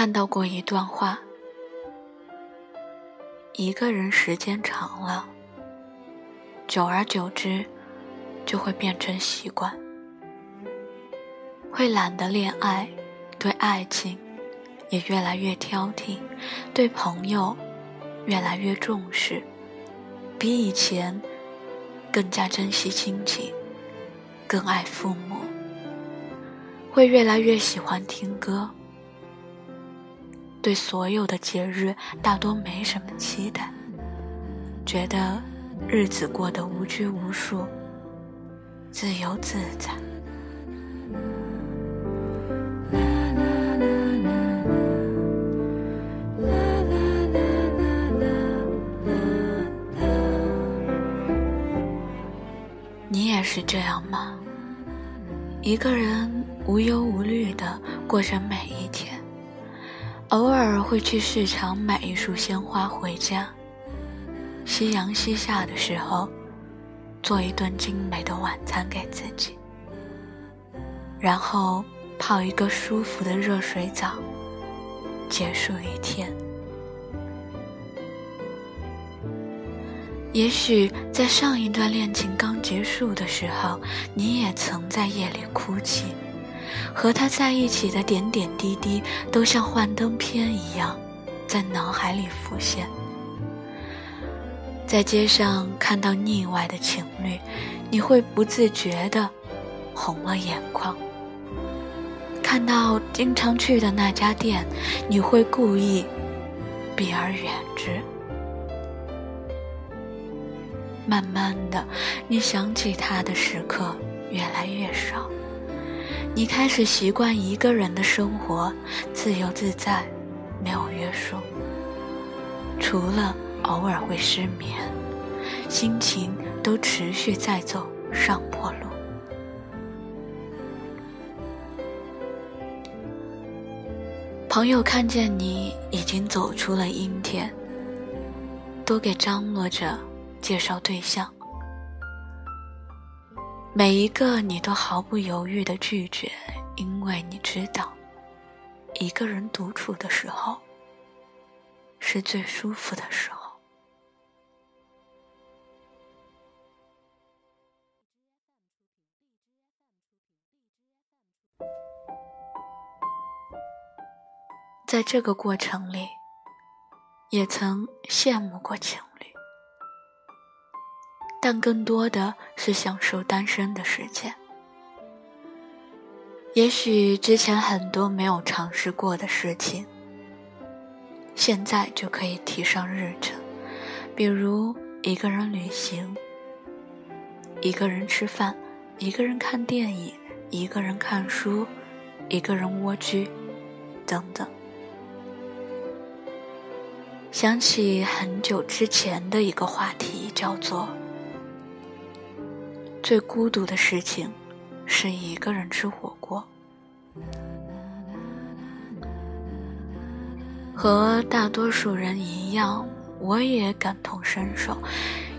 看到过一段话：一个人时间长了，久而久之，就会变成习惯，会懒得恋爱，对爱情也越来越挑剔，对朋友越来越重视，比以前更加珍惜亲情，更爱父母，会越来越喜欢听歌。对所有的节日大多没什么期待，觉得日子过得无拘无束、自由自在。你也是这样吗？一个人无忧无虑的过着每一天。偶尔会去市场买一束鲜花回家，夕阳西下的时候，做一顿精美的晚餐给自己，然后泡一个舒服的热水澡，结束一天。也许在上一段恋情刚结束的时候，你也曾在夜里哭泣。和他在一起的点点滴滴，都像幻灯片一样，在脑海里浮现。在街上看到腻歪的情侣，你会不自觉地红了眼眶；看到经常去的那家店，你会故意避而远之。慢慢的，你想起他的时刻越来越少。你开始习惯一个人的生活，自由自在，没有约束。除了偶尔会失眠，心情都持续在走上坡路。朋友看见你已经走出了阴天，都给张罗着介绍对象。每一个你都毫不犹豫的拒绝，因为你知道，一个人独处的时候是最舒服的时候。在这个过程里，也曾羡慕过情侣。但更多的是享受单身的时间。也许之前很多没有尝试过的事情，现在就可以提上日程，比如一个人旅行、一个人吃饭、一个人看电影、一个人看书、一个人蜗居，等等。想起很久之前的一个话题，叫做。最孤独的事情，是一个人吃火锅。和大多数人一样，我也感同身受，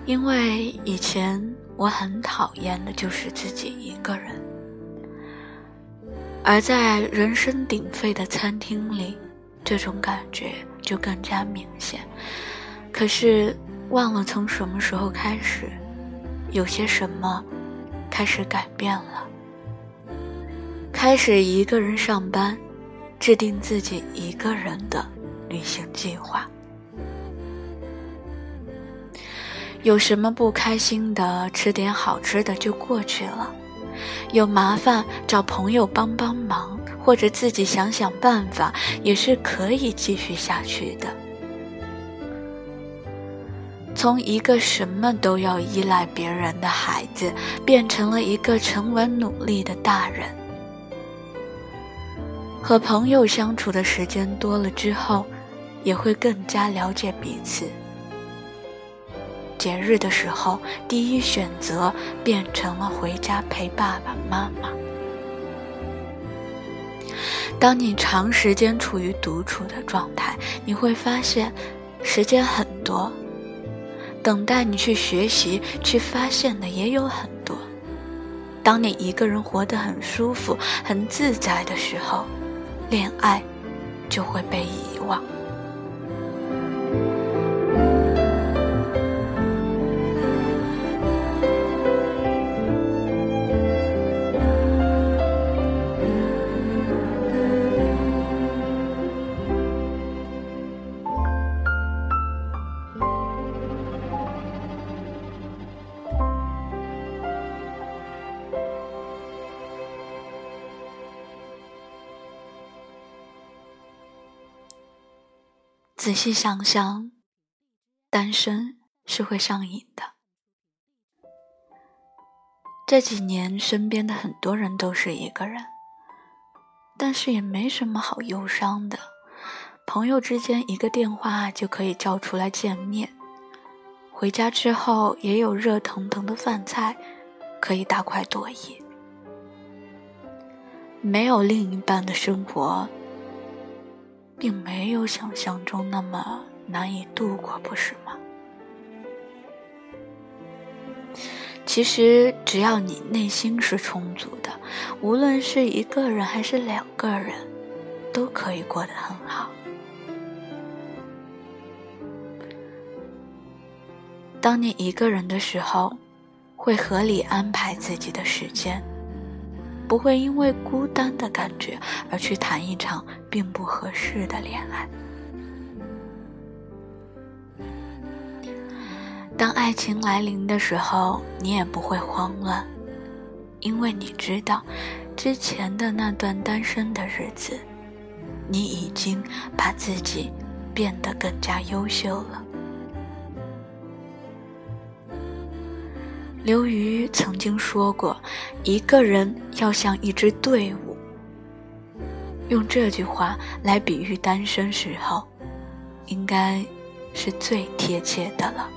因为以前我很讨厌的就是自己一个人。而在人声鼎沸的餐厅里，这种感觉就更加明显。可是，忘了从什么时候开始。有些什么开始改变了，开始一个人上班，制定自己一个人的旅行计划。有什么不开心的，吃点好吃的就过去了；有麻烦找朋友帮帮忙，或者自己想想办法，也是可以继续下去的。从一个什么都要依赖别人的孩子，变成了一个沉稳努力的大人。和朋友相处的时间多了之后，也会更加了解彼此。节日的时候，第一选择变成了回家陪爸爸妈妈。当你长时间处于独处的状态，你会发现，时间很多。等待你去学习、去发现的也有很多。当你一个人活得很舒服、很自在的时候，恋爱就会被遗忘。仔细想想，单身是会上瘾的。这几年身边的很多人都是一个人，但是也没什么好忧伤的。朋友之间一个电话就可以叫出来见面，回家之后也有热腾腾的饭菜可以大快朵颐。没有另一半的生活。并没有想象中那么难以度过，不是吗？其实，只要你内心是充足的，无论是一个人还是两个人，都可以过得很好。当你一个人的时候，会合理安排自己的时间。不会因为孤单的感觉而去谈一场并不合适的恋爱。当爱情来临的时候，你也不会慌乱，因为你知道，之前的那段单身的日子，你已经把自己变得更加优秀了。刘瑜曾经说过：“一个人要像一支队伍。”用这句话来比喻单身时候，应该是最贴切的了。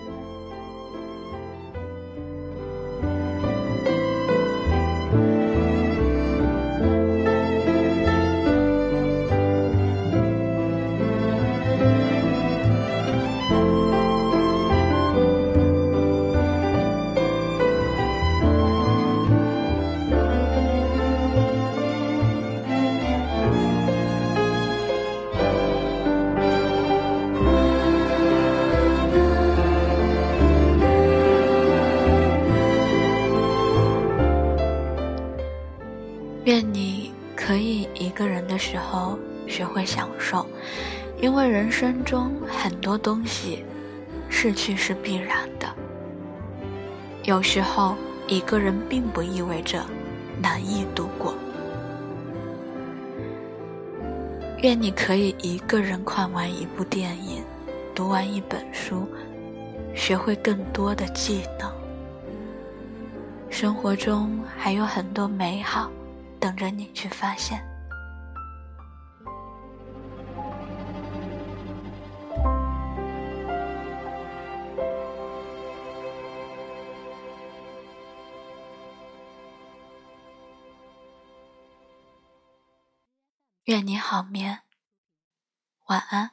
个人的时候学会享受，因为人生中很多东西失去是必然的。有时候一个人并不意味着难以度过。愿你可以一个人看完一部电影，读完一本书，学会更多的技能。生活中还有很多美好。等着你去发现。愿你好眠，晚安。